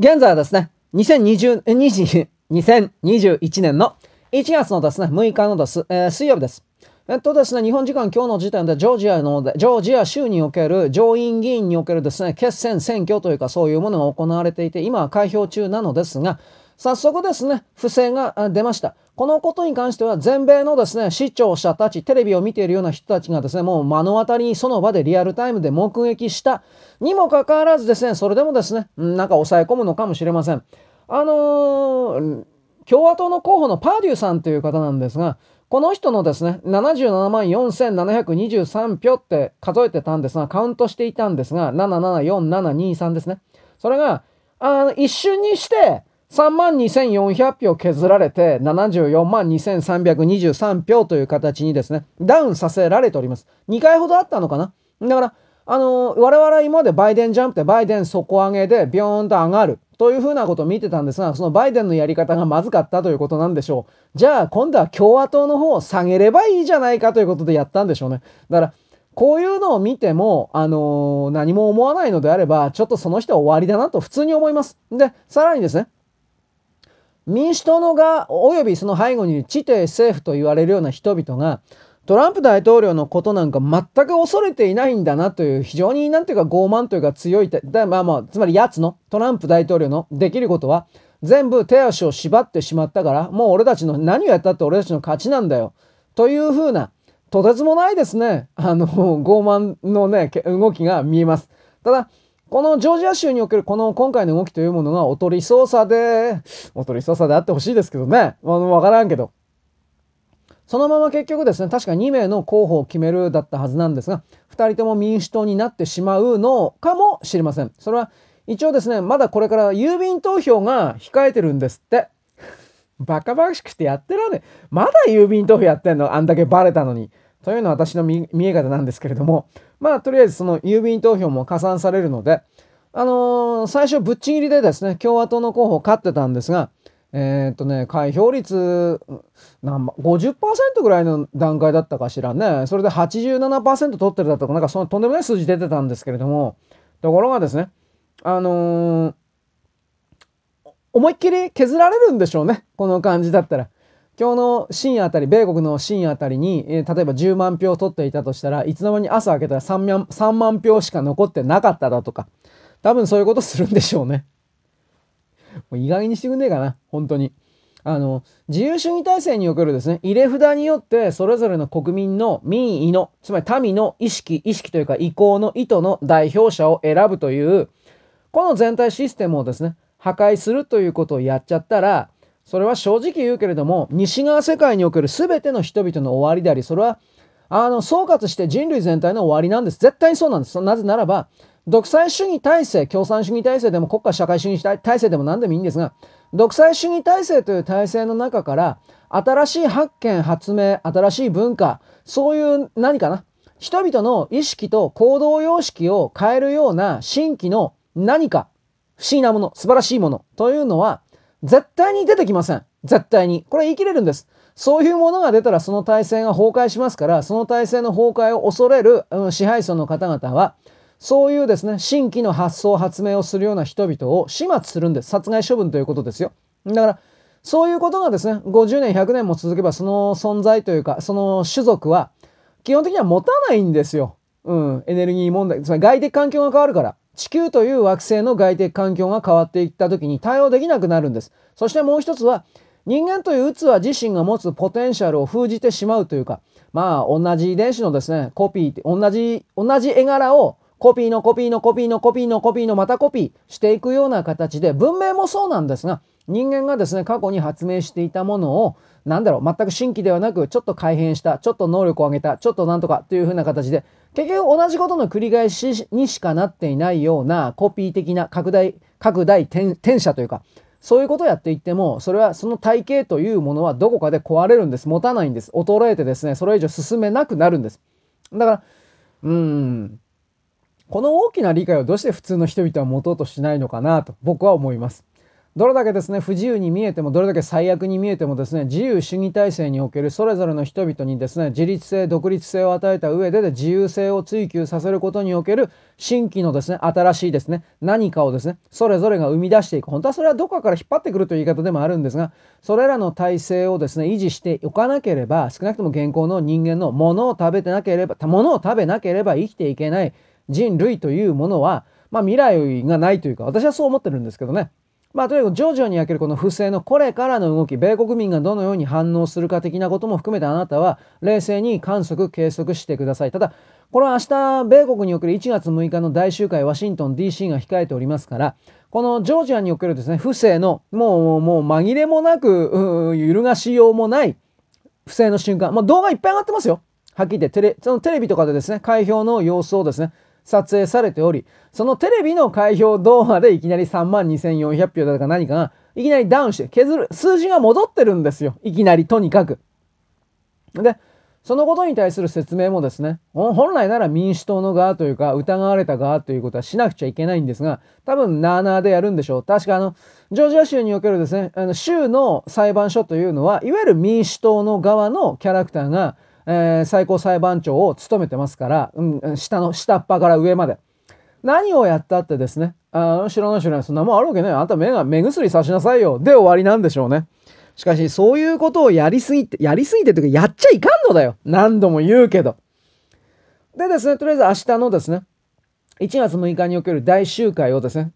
現在はですね、2020、20 2021年の1月のですね、6日のです、えー、水曜日です。えっとですね、日本時間今日の時点でジョージアの、ジョージア州における上院議員におけるですね、決選選挙というかそういうものが行われていて、今は開票中なのですが、早速ですね、不正が出ました。このことに関しては全米のですね、視聴者たち、テレビを見ているような人たちがですね、もう目の当たりにその場でリアルタイムで目撃したにもかかわらずですね、それでもですね、なんか抑え込むのかもしれません。あのー、共和党の候補のパーデューさんという方なんですが、この人のですね、77万4723票って数えてたんですが、カウントしていたんですが、774723ですね。それが、あ一瞬にして、3万2400票削られて、74万2323票という形にですね、ダウンさせられております。2回ほどあったのかな？だから、あの我々今までバイデンジャンプでバイデン底上げでビョーンと上がるというふうなことを見てたんですが、そのバイデンのやり方がまずかったということなんでしょう。じゃあ今度は共和党の方を下げればいいじゃないかということでやったんでしょうね。だから、こういうのを見ても、あのー、何も思わないのであれば、ちょっとその人は終わりだなと普通に思います。で、さらにですね、民主党の側、およびその背後に地底政府と言われるような人々が、トランプ大統領のことなんか全く恐れていないんだなという非常になんていうか傲慢というか強い、だまあまあ、つまり奴のトランプ大統領のできることは全部手足を縛ってしまったからもう俺たちの何をやったって俺たちの勝ちなんだよ。というふうなとてつもないですね、あの、傲慢のね、動きが見えます。ただ、このジョージア州におけるこの今回の動きというものがおとり捜査で、おとり捜査であってほしいですけどね。あ、わからんけど。そのまま結局ですね、確か2名の候補を決めるだったはずなんですが、2人とも民主党になってしまうのかもしれません。それは一応ですね、まだこれから郵便投票が控えてるんですって。バカバカしくてやってらんねまだ郵便投票やってんの？あんだけバレたのに。というのは私の見え方なんですけれども、まあとりあえずその郵便投票も加算されるので、あのー、最初ぶっちぎりでですね、共和党の候補を勝ってたんですが、えー、っとね、開票率、なん50%ぐらいの段階だったかしらね。それで87%取ってるだとか、なんかそのとんでもない数字出てたんですけれども、ところがですね、あのー、思いっきり削られるんでしょうね。この感じだったら。今日の深夜あたり、米国の深夜あたりに、えー、例えば10万票取っていたとしたらいつの間に朝開けたら 3, 万3万票しか残ってなかっただとか、多分そういうことするんでしょうね。もう意外にしてくんねえかな、本当に。あの、自由主義体制におけるですね、入れ札によってそれぞれの国民の民意の、つまり民の意識、意識というか意向の意図の代表者を選ぶという、この全体システムをですね、破壊するということをやっちゃったら、それは正直言うけれども、西側世界における全ての人々の終わりであり、それは、あの、総括して人類全体の終わりなんです。絶対にそうなんです。なぜならば、独裁主義体制、共産主義体制でも国家社会主義体制でも何でもいいんですが、独裁主義体制という体制の中から、新しい発見、発明、新しい文化、そういう何かな、人々の意識と行動様式を変えるような新規の何か、不思議なもの、素晴らしいものというのは、絶対に出てきません。絶対に。これ言い切れるんです。そういうものが出たらその体制が崩壊しますから、その体制の崩壊を恐れる、うん、支配層の方々は、そういうですね、新規の発想、発明をするような人々を始末するんです。殺害処分ということですよ。だから、そういうことがですね、50年、100年も続けば、その存在というか、その種族は、基本的には持たないんですよ。うん、エネルギー問題。つまり外的環境が変わるから。地球という惑星の外的環境が変わっていった時に対応できなくなるんです。そしてもう一つは、人間という器自身が持つポテンシャルを封じてしまうというか、まあ、同じ遺伝子のですね、コピー、同じ、同じ絵柄をコピーのコピーのコピーのコピーのコピーのまたコピーしていくような形で、文明もそうなんですが、人間がですね、過去に発明していたものを、なんだろう、全く新規ではなく、ちょっと改変した、ちょっと能力を上げた、ちょっとなんとかというふうな形で、結局同じことの繰り返しにしかなっていないようなコピー的な拡大、拡大転写というか、そういうことをやっていっても、それはその体系というものはどこかで壊れるんです。持たないんです。衰えてですね、それ以上進めなくなるんです。だから、うーん、この大きな理解をどうして普通の人々は持とうとしないのかなと僕は思います。どれだけですね、不自由に見えても、どれだけ最悪に見えてもですね、自由主義体制におけるそれぞれの人々にですね、自立性、独立性を与えた上でで自由性を追求させることにおける新規のですね、新しいですね、何かをですね、それぞれが生み出していく。本当はそれはどこかから引っ張ってくるという言い方でもあるんですが、それらの体制をですね、維持しておかなければ、少なくとも現行の人間のものを食べてなければ、ものを食べなければ生きていけない人類というものは、まあ未来がないというか、私はそう思ってるんですけどね。まあ、とにかく徐々に焼けるこの不正のこれからの動き、米国民がどのように反応するか的なことも含めてあなたは冷静に観測、計測してください。ただ、これは明日、米国における1月6日の大集会、ワシントン DC が控えておりますから、このジョージアにおけるですね、不正の、もう、もう紛れもなく、揺るがしようもない不正の瞬間、もう動画いっぱい上がってますよ。はっきり言ってテレ、そのテレビとかでですね、開票の様子をですね、撮影されており、そのテレビの開票動画でいきなり3万2400票だとか何かが、いきなりダウンして削る、数字が戻ってるんですよ。いきなり、とにかく。で、そのことに対する説明もですね、本来なら民主党の側というか、疑われた側ということはしなくちゃいけないんですが、多分、なーなーでやるんでしょう。確かあの、ジョージア州におけるですね、あの州の裁判所というのは、いわゆる民主党の側のキャラクターが、えー、最高裁判長を務めてますから、うん、下の、下っ端から上まで。何をやったってですね、あ知らない知らない、そんなもんあるわけない。あんた目が、目薬さしなさいよ。で終わりなんでしょうね。しかし、そういうことをやりすぎて、やりすぎてというか、やっちゃいかんのだよ。何度も言うけど。でですね、とりあえず明日のですね、1月6日における大集会をですね、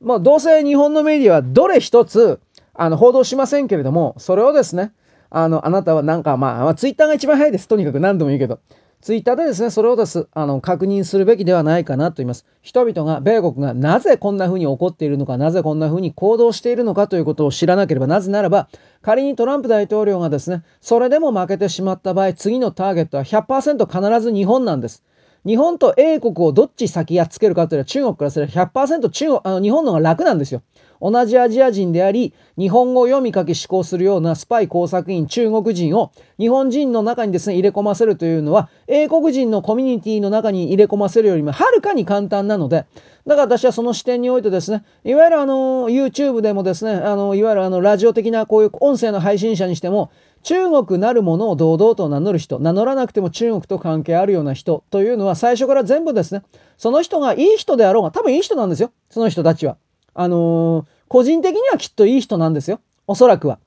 まあ、どうせ日本のメディアはどれ一つ、あの、報道しませんけれども、それをですね、あの、あなたはなんか、まあ、まあ、ツイッターが一番早いです。とにかく何度も言うけど。ツイッターでですね、それをです、あの、確認するべきではないかなと言います。人々が、米国がなぜこんな風に起こっているのか、なぜこんな風に行動しているのかということを知らなければ、なぜならば、仮にトランプ大統領がですね、それでも負けてしまった場合、次のターゲットは100%必ず日本なんです。日本と英国をどっち先やっつけるかというのは中国からすれば100%中国、あの、日本の方が楽なんですよ。同じアジア人であり、日本語を読み書き思考するようなスパイ工作員中国人を日本人の中にですね、入れ込ませるというのは、英国人のコミュニティの中に入れ込ませるよりもはるかに簡単なので、だから私はその視点においてですね、いわゆるあの、YouTube でもですね、あの、いわゆるあの、ラジオ的なこういう音声の配信者にしても、中国なるものを堂々と名乗る人、名乗らなくても中国と関係あるような人というのは最初から全部ですね、その人がいい人であろうが、多分いい人なんですよ。その人たちは。あのー、個人的にはきっといい人なんですよ。おそらくは。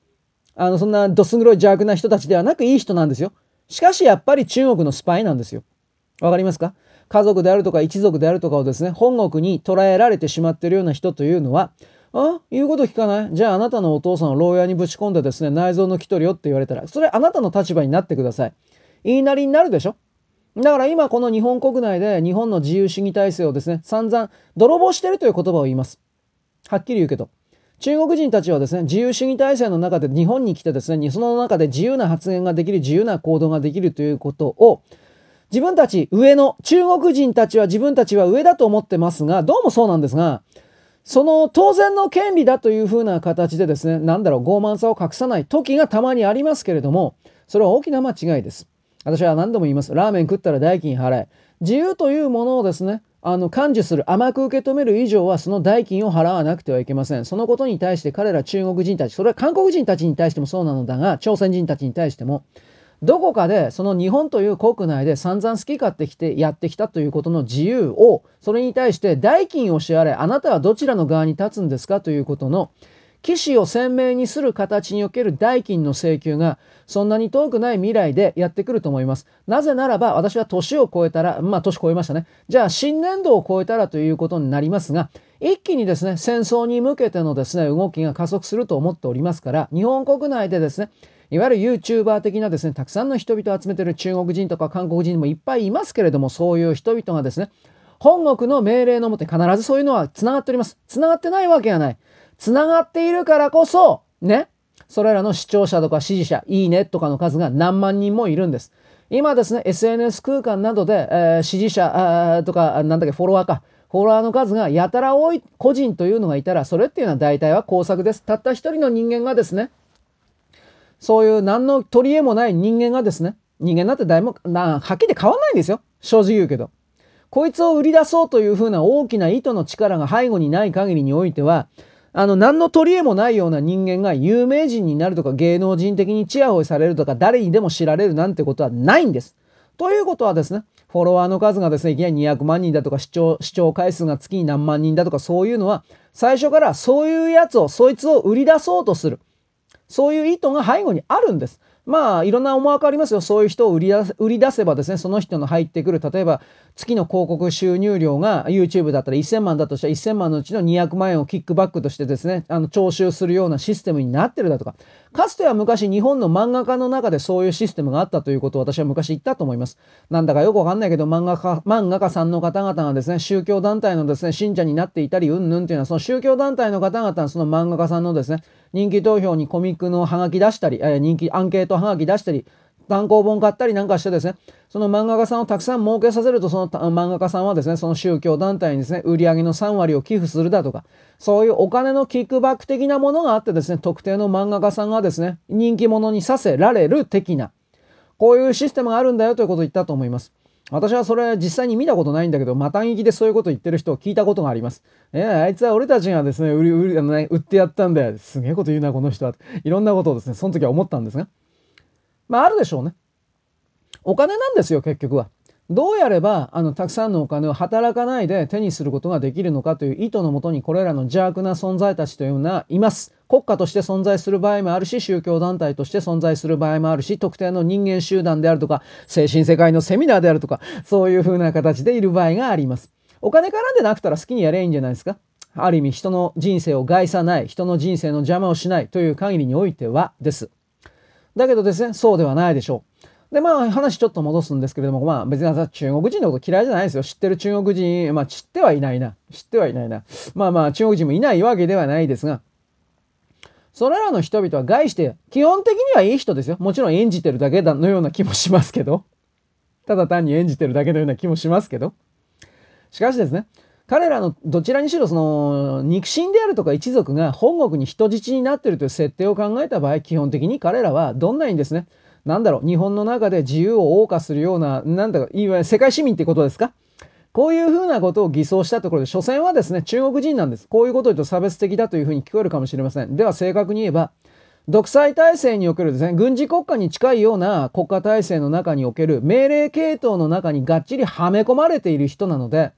あの、そんなどす黒い邪悪な人たちではなくいい人なんですよ。しかしやっぱり中国のスパイなんですよ。わかりますか？家族であるとか一族であるとかをですね、本国に捉えられてしまってるような人というのは、あ言うこと聞かない？じゃああなたのお父さんを牢屋にぶち込んでですね、内臓のき取りよって言われたら、それあなたの立場になってください。言いなりになるでしょ？だから今この日本国内で日本の自由主義体制をですね、散々泥棒してるという言葉を言います。はっきり言うけど。中国人たちはですね、自由主義体制の中で日本に来てですね、その中で自由な発言ができる、自由な行動ができるということを、自分たち上の、中国人たちは自分たちは上だと思ってますが、どうもそうなんですが、その当然の権利だというふうな形でですね、なんだろう、傲慢さを隠さない時がたまにありますけれども、それは大きな間違いです。私は何度も言います。ラーメン食ったら代金払え。自由というものをですね、あの、感受する、甘く受け止める以上は、その代金を払わなくてはいけません。そのことに対して彼ら中国人たち、それは韓国人たちに対してもそうなのだが、朝鮮人たちに対しても、どこかでその日本という国内で散々好き勝手きてやってきたということの自由を、それに対して代金を支払い、あなたはどちらの側に立つんですかということの、騎士を鮮明にする形における代金の請求がそんなに遠くない未来でやってくると思います。なぜならば私は年を超えたら、まあ年超えましたね。じゃあ新年度を超えたらということになりますが、一気にですね、戦争に向けてのですね、動きが加速すると思っておりますから、日本国内でですね、いわゆる YouTuber 的なですね、たくさんの人々を集めてる中国人とか韓国人もいっぱいいますけれども、そういう人々がですね、本国の命令のもと必ずそういうのは繋がっております。繋がってないわけがない。繋がっているからこそ、ね、それらの視聴者とか支持者、いいねとかの数が何万人もいるんです。今ですね、SNS 空間などで、えー、支持者とか、なんだっけ、フォロワーか。フォロワーの数がやたら多い個人というのがいたら、それっていうのは大体は工作です。たった一人の人間がですね、そういう何の取り柄もない人間がですね、人間なんて誰も、な、はっきり変わんないんですよ。正直言うけど。こいつを売り出そうというふうな大きな意図の力が背後にない限りにおいては、あの、何の取り柄もないような人間が有名人になるとか芸能人的にチヤホヤされるとか誰にでも知られるなんてことはないんです。ということはですね、フォロワーの数がですね、いきなり200万人だとか視聴、視聴回数が月に何万人だとかそういうのは、最初からそういうやつを、そいつを売り出そうとする。そういう意図が背後にあるんです。まあ、いろんな思惑ありますよ。そういう人を売り出売り出せばですね、その人の入ってくる、例えば、月の広告収入量が YouTube だったら1000万だとしたら1000万のうちの200万円をキックバックとしてですね、あの、徴収するようなシステムになってるだとか、かつては昔日本の漫画家の中でそういうシステムがあったということを私は昔言ったと思います。なんだかよくわかんないけど、漫画家、漫画家さんの方々がですね、宗教団体のですね、信者になっていたり、うんぬんっていうのは、その宗教団体の方々その漫画家さんのですね、人気投票にコミックのハガキ出したり、え、人気アンケートハガキ出したり、単行本買ったりなんかしてですね、その漫画家さんをたくさん儲けさせると、その漫画家さんはですね、その宗教団体にですね、売り上げの3割を寄付するだとか、そういうお金のキックバック的なものがあってですね、特定の漫画家さんがですね、人気者にさせられる的な、こういうシステムがあるんだよということを言ったと思います。私はそれ実際に見たことないんだけど、また聞きでそういうこと言ってる人を聞いたことがあります。えー、あいつは俺たちがですね、売り、売り、あのね、売ってやったんだよ。すげえこと言うな、この人は。いろんなことをですね、その時は思ったんですが。まあ、あるでしょうね。お金なんですよ、結局は。どうやれば、あの、たくさんのお金を働かないで手にすることができるのかという意図のもとに、これらの邪悪な存在たちというのはいます。国家として存在する場合もあるし、宗教団体として存在する場合もあるし、特定の人間集団であるとか、精神世界のセミナーであるとか、そういう風な形でいる場合があります。お金絡んでなくたら好きにやればいいんじゃないですか。ある意味、人の人生を害さない、人の人生の邪魔をしないという限りにおいてはです。だけどですね、そうではないでしょう。で、まあ話ちょっと戻すんですけれども、まあ別に、中国人のこと嫌いじゃないですよ。知ってる中国人、まあ知ってはいないな。知ってはいないな。まあまあ中国人もいないわけではないですが、それらの人々は害して、基本的にはいい人ですよ。もちろん演じてるだけだのような気もしますけど。ただ単に演じてるだけのような気もしますけど。しかしですね、彼らのどちらにしろその肉親であるとか一族が本国に人質になってるという設定を考えた場合、基本的に彼らはどんなにですね、なんだろう、日本の中で自由を謳歌するような、なんだろう、いわゆる世界市民ってことですか？こういうふうなことを偽装したところで、所詮はですね、中国人なんです。こういうことを言うと差別的だというふうに聞こえるかもしれません。では正確に言えば、独裁体制におけるですね、軍事国家に近いような国家体制の中における命令系統の中にがっちりはめ込まれている人なので、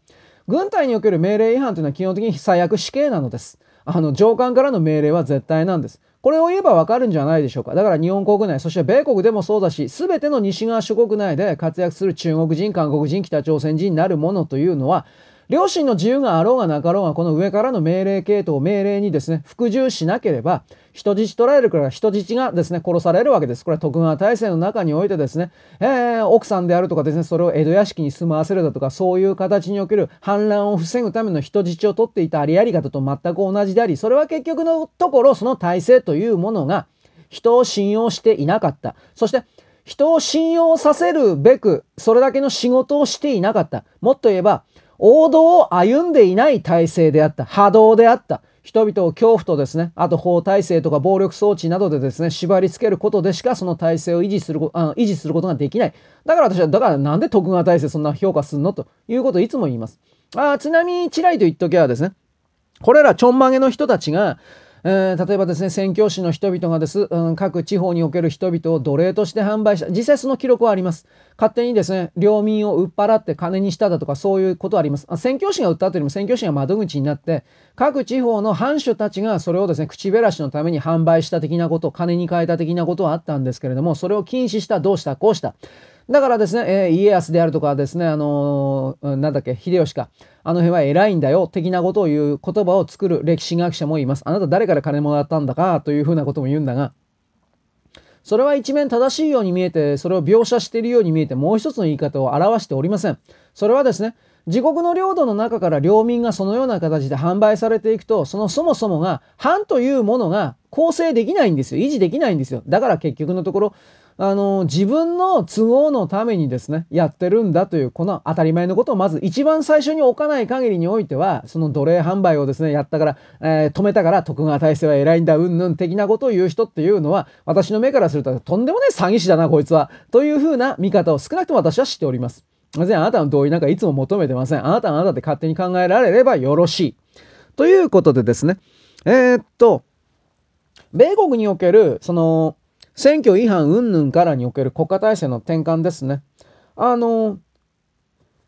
軍隊における命令違反というのは基本的に最悪死刑なのです。あの、上官からの命令は絶対なんです。これを言えばわかるんじゃないでしょうか。だから日本国内、そして米国でもそうだし、すべての西側諸国内で活躍する中国人、韓国人、北朝鮮人になるものというのは、両親の自由があろうがなかろうが、この上からの命令系統、命令にですね、服従しなければ、人質取られるから人質がですね、殺されるわけです。これは徳川体制の中においてですね、えー、奥さんであるとかですね、それを江戸屋敷に住まわせるだとか、そういう形における反乱を防ぐための人質を取っていたありあり方と全く同じであり、それは結局のところ、その体制というものが、人を信用していなかった。そして、人を信用させるべく、それだけの仕事をしていなかった。もっと言えば、王道を歩んでいない体制であった。波動であった。人々を恐怖とですね、あと法体制とか暴力装置などでですね、縛り付けることでしかその体制を維持するあ維持することができない。だから私は、だからなんで徳川体制そんな評価すんのということをいつも言います。あちなみに、チラリと言っときゃですね、これらちょんまげの人たちが、えー、例えばですね、宣教師の人々がです、うん、各地方における人々を奴隷として販売した。実際その記録はあります。勝手にですね、領民を売っ払って金にしただとかそういうことはあります。宣教師が売ったというよりも宣教師が窓口になって、各地方の藩主たちがそれをですね、口減らしのために販売した的なこと、金に変えた的なことはあったんですけれども、それを禁止した、どうした、こうした。だからですね、えー、家康であるとかですね、あのー、なんだっけ、秀吉か。あの辺は偉いんだよ、的なことを言う言葉を作る歴史学者もいます。あなた誰から金もらったんだか、というふうなことも言うんだが、それは一面正しいように見えて、それを描写しているように見えて、もう一つの言い方を表しておりません。それはですね、自国の領土の中から領民がそのような形で販売されていくと、そのそもそもが、藩というものが構成できないんですよ。維持できないんですよ。だから結局のところ、あの、自分の都合のためにですね、やってるんだという、この当たり前のことをまず一番最初に置かない限りにおいては、その奴隷販売をですね、やったから、えー、止めたから徳川体制は偉いんだ、うんぬん的なことを言う人っていうのは、私の目からするととんでもない詐欺師だな、こいつは。というふうな見方を少なくとも私は知っております。別にあなたの同意なんかいつも求めてません。あなたはあなたで勝手に考えられればよろしい。ということでですね、えー、っと、米国における、その、選挙違反云々からにおける国家体制の転換ですね。あの、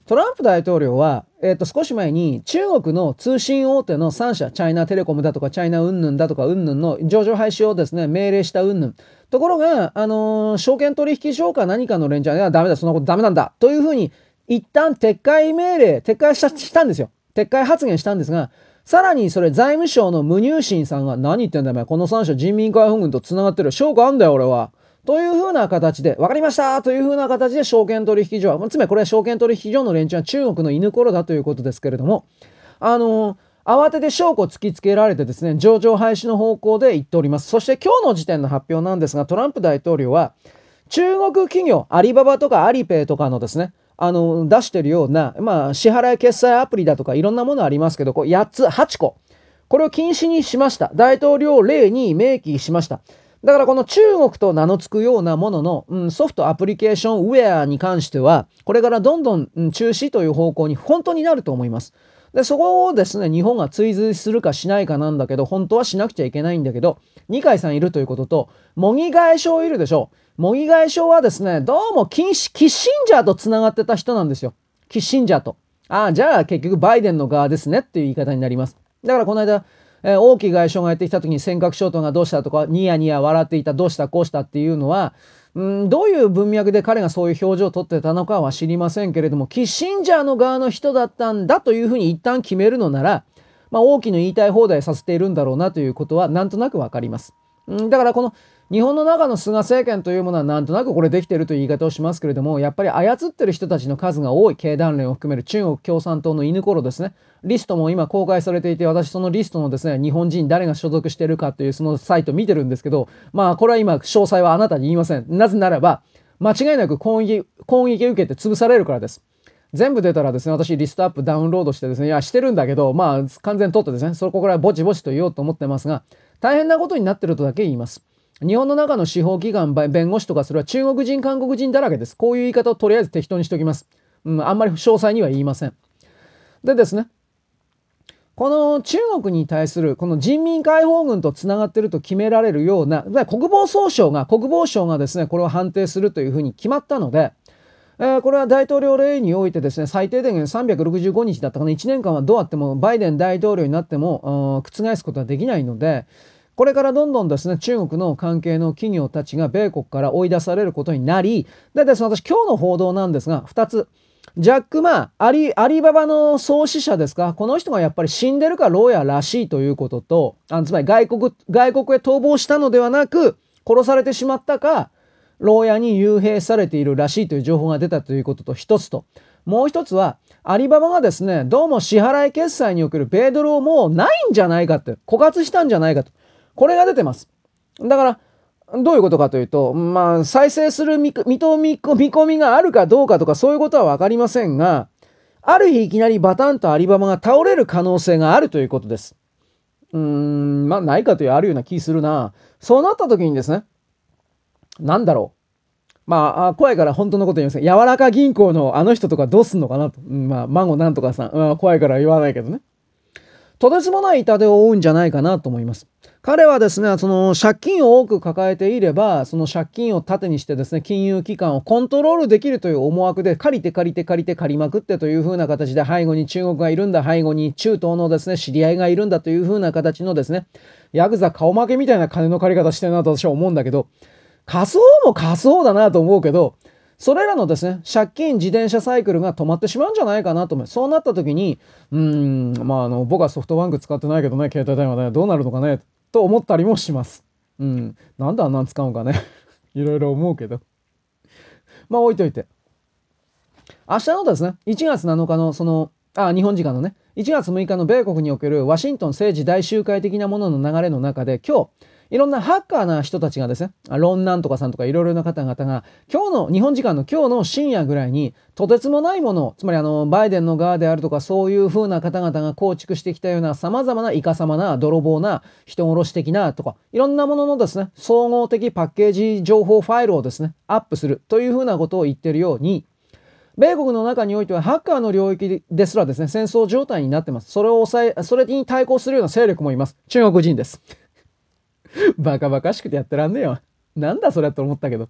トランプ大統領は、えっ、と、少し前に中国の通信大手の3社、チャイナテレコムだとか、チャイナ云々だとか、云々の上場廃止をですね、命令した云々。ところが、あのー、証券取引所か何かの連中は、ダメだ、そんなことダメなんだ。というふうに、一旦撤回命令、撤回したんですよ。撤回発言したんですが、さらにそれ財務省の無入信さんが何言ってんだよ、お前。この3社人民解放軍と繋がってる。証拠あんだよ、俺は。というふうな形で、わかりましたというふうな形で証券取引所は、つまりこれは証券取引所の連中は中国の犬頃だということですけれども、あの慌てて証拠を突きつけられてですね、上場廃止の方向で言っております。そして今日の時点の発表なんですが、トランプ大統領は、中国企業、アリババとかアリペイとかのですね、あの、出してるような、まあ、支払い決済アプリだとかいろんなものありますけど、こう8つ、8個。これを禁止にしました。大統領令に明記しました。だからこの中国と名の付くようなものの、うん、ソフトアプリケーションウェアに関しては、これからどんどん、うん、中止という方向に本当になると思います。で、そこをですね、日本が追随するかしないかなんだけど、本当はしなくちゃいけないんだけど、二階さんいるということと、茂木外相いるでしょう。茂木外相はですね、どうもキッシンジャーと繋がってた人なんですよ。キッシンジャーと。ああ、じゃあ結局バイデンの側ですねっていう言い方になります。だからこの間、えー、王毅外相がやってきた時に尖閣諸島がどうしたとか、ニヤニヤ笑っていた、どうしたこうしたっていうのは、うん、どういう文脈で彼がそういう表情をとってたのかは知りませんけれども、キッシンジャーの側の人だったんだというふうに一旦決めるのなら、まあ、大きな言いたい放題させているんだろうなということはなんとなくわかります。うん、だからこの日本の中の菅政権というものはなんとなくこれできているという言い方をしますけれども、やっぱり操ってる人たちの数が多い経団連を含める中国共産党の犬頃ですね。リストも今公開されていて、私そのリストのですね、日本人誰が所属してるかというそのサイト見てるんですけど、まあこれは今詳細はあなたに言いません。なぜならば、間違いなく攻撃、攻撃受けて潰されるからです。全部出たらですね、私リストアップダウンロードしてですね、いや、してるんだけど、まあ完全取ってですね、そこからぼちぼちと言おうと思ってますが、大変なことになってるとだけ言います。日本の中の司法機関、弁護士とかそれは中国人、韓国人だらけです。こういう言い方をとりあえず適当にしておきます。うん、あんまり詳細には言いません。でですね、この中国に対するこの人民解放軍とつながってると決められるような、国防総省が、国防省がですね、これを判定するというふうに決まったので、えー、これは大統領令においてですね、最低で365日だったかな、1年間はどうあっても、バイデン大統領になっても、覆すことはできないので、これからどんどんですね、中国の関係の企業たちが米国から追い出されることになり、でです、私今日の報道なんですが、2つ。ジャック・マー、アリ、アリババの創始者ですか？この人がやっぱり死んでるか牢屋らしいということと、あつまり外国、外国へ逃亡したのではなく、殺されてしまったか、牢屋に幽閉されているらしいという情報が出たということと一つと、もう一つは、アリババがですね、どうも支払い決済における米ドルをもうないんじゃないかって、枯渇したんじゃないかと。これが出てます。だから、どういうことかというと、まあ、再生する見込みがあるかどうかとかそういうことはわかりませんが、ある日いきなりバタンとアリババが倒れる可能性があるということです。うーん、まあ、ないかというあるような気するな。そうなった時にですね、なんだろう。まあ、怖いから本当のこと言います柔らか銀行のあの人とかどうすんのかなと。まあ、孫なんとかさん。うん、怖いから言わないけどね。とてつもない痛手を負うんじゃないかなと思います。彼はですね、その借金を多く抱えていれば、その借金を盾にしてですね、金融機関をコントロールできるという思惑で、借りて借りて借りて借りまくってという風な形で、背後に中国がいるんだ、背後に中東のですね、知り合いがいるんだという風な形のですね、ヤクザ顔負けみたいな金の借り方してるなと私は思うんだけど、貸す方も貸す方だなと思うけど、それらのですね、借金自転車サイクルが止まってしまうんじゃないかなと思う。そうなった時に、うん、まあ、あの、僕はソフトバンク使ってないけどね、携帯電話ね、どうなるのかね、と思ったりもします。うん。なんであんなん使うんかね。いろいろ思うけど。まあ置いといて。明日のですね、1月7日のその、あ、日本時間のね、1月6日の米国におけるワシントン政治大集会的なものの流れの中で、今日、いろんなハッカーな人たちがですね、ロンナンとかさんとかいろいろな方々が、今日の、日本時間の今日の深夜ぐらいに、とてつもないもの、つまりあの、バイデンの側であるとか、そういう風な方々が構築してきたような様々なイカ様な、泥棒な、人殺し的なとか、いろんなもののですね、総合的パッケージ情報ファイルをですね、アップするという風なことを言ってるように、米国の中においてはハッカーの領域ですらですね、戦争状態になってます。それを抑え、それに対抗するような勢力もいます。中国人です。バカバカしくてやってらんねえよ。なんだそれと思ったけど。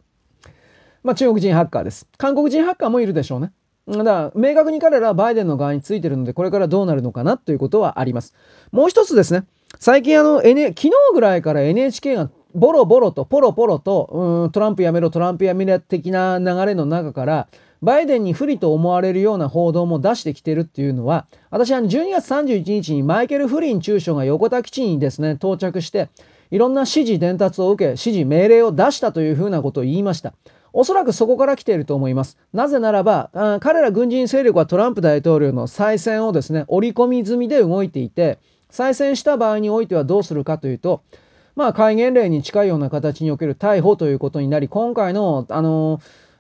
まあ中国人ハッカーです。韓国人ハッカーもいるでしょうね。だから明確に彼らはバイデンの側についてるので、これからどうなるのかなということはあります。もう一つですね、最近あの、N、昨日ぐらいから NHK がボロボロとポロポロと、うん、トランプやめろ、トランプやめろ的な流れの中から、バイデンに不利と思われるような報道も出してきてるっていうのは、私は12月31日にマイケル・フリン中将が横田基地にですね、到着して、いろんな指示伝達を受け、指示命令を出したというふうなことを言いました。おそらくそこから来ていると思います。なぜならば、彼ら軍人勢力はトランプ大統領の再選をですね、織り込み済みで動いていて、再選した場合においてはどうするかというと、まあ、戒厳令に近いような形における逮捕ということになり、今回の、あの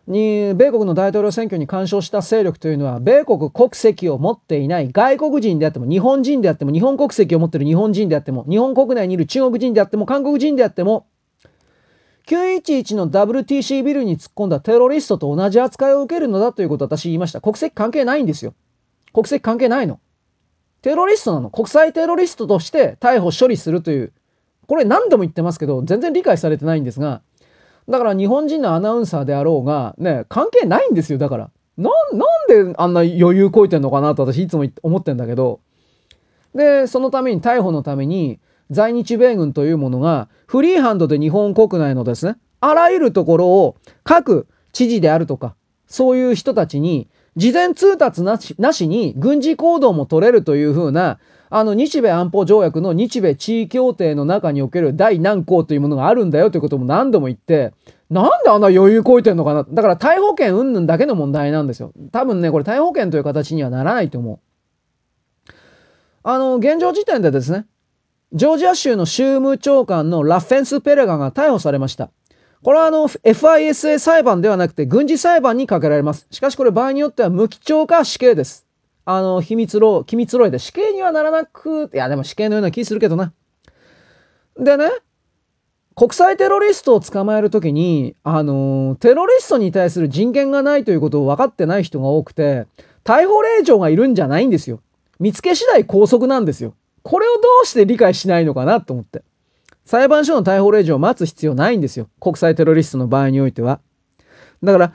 に、米国の大統領選挙に干渉した勢力というのは、米国国籍を持っていない外国人であっても、日本人であっても、日本国籍を持っている日本人であっても、日本国内にいる中国人であっても、韓国人であっても、911の WTC ビルに突っ込んだテロリストと同じ扱いを受けるのだということを私言いました。国籍関係ないんですよ。国籍関係ないの。テロリストなの。国際テロリストとして逮捕処理するという。これ何度も言ってますけど、全然理解されてないんですが、だから日本人のアナウンサーであろうが、ね、関係ないんですよ、だから。な、なんであんな余裕こいてんのかなと私いつも思ってんだけど。で、そのために、逮捕のために、在日米軍というものが、フリーハンドで日本国内のですね、あらゆるところを各知事であるとか、そういう人たちに、事前通達なしなしに軍事行動も取れるというふうな、あの日米安保条約の日米地位協定の中における第何項というものがあるんだよということも何度も言って、なんであんな余裕こいてんのかな？だから逮捕権云々だけの問題なんですよ。多分ね、これ逮捕権という形にはならないと思う。あの、現状時点でですね、ジョージア州の州務長官のラフェンス・ペレガが逮捕されました。これはあの、FISA 裁判ではなくて軍事裁判にかけられます。しかしこれ場合によっては無期懲か死刑です。あの、秘密漏、機密漏洩で死刑にはならなく、いやでも死刑のような気するけどな。でね、国際テロリストを捕まえるときに、あの、テロリストに対する人権がないということを分かってない人が多くて、逮捕令状がいるんじゃないんですよ。見つけ次第拘束なんですよ。これをどうして理解しないのかなと思って。裁判所の逮捕令状を待つ必要ないんですよ。国際テロリストの場合においては。だから、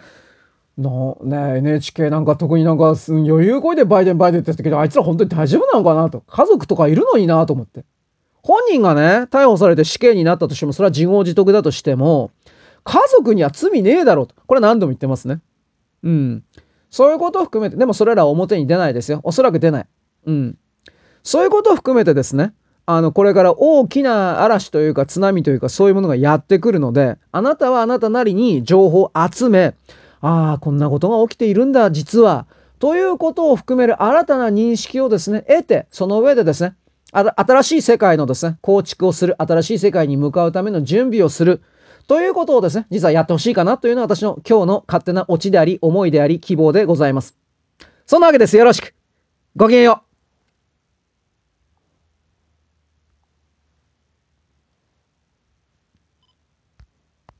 のね、NHK なんか特になんか余裕こいでバイデンバイデンって言ったけど、あいつら本当に大丈夫なのかなと。家族とかいるのになと思って。本人がね、逮捕されて死刑になったとしても、それは自業自得だとしても、家族には罪ねえだろうと。これ何度も言ってますね。うん。そういうことを含めて、でもそれらは表に出ないですよ。おそらく出ない。うん。そういうことを含めてですね、あの、これから大きな嵐というか津波というかそういうものがやってくるので、あなたはあなたなりに情報を集め、ああ、こんなことが起きているんだ、実は。ということを含める新たな認識をですね、得て、その上でですね、新しい世界のですね、構築をする、新しい世界に向かうための準備をする。ということをですね、実はやってほしいかなというのは私の今日の勝手なオチであり、思いであり、希望でございます。そんなわけです。よろしく。ごきげんよう。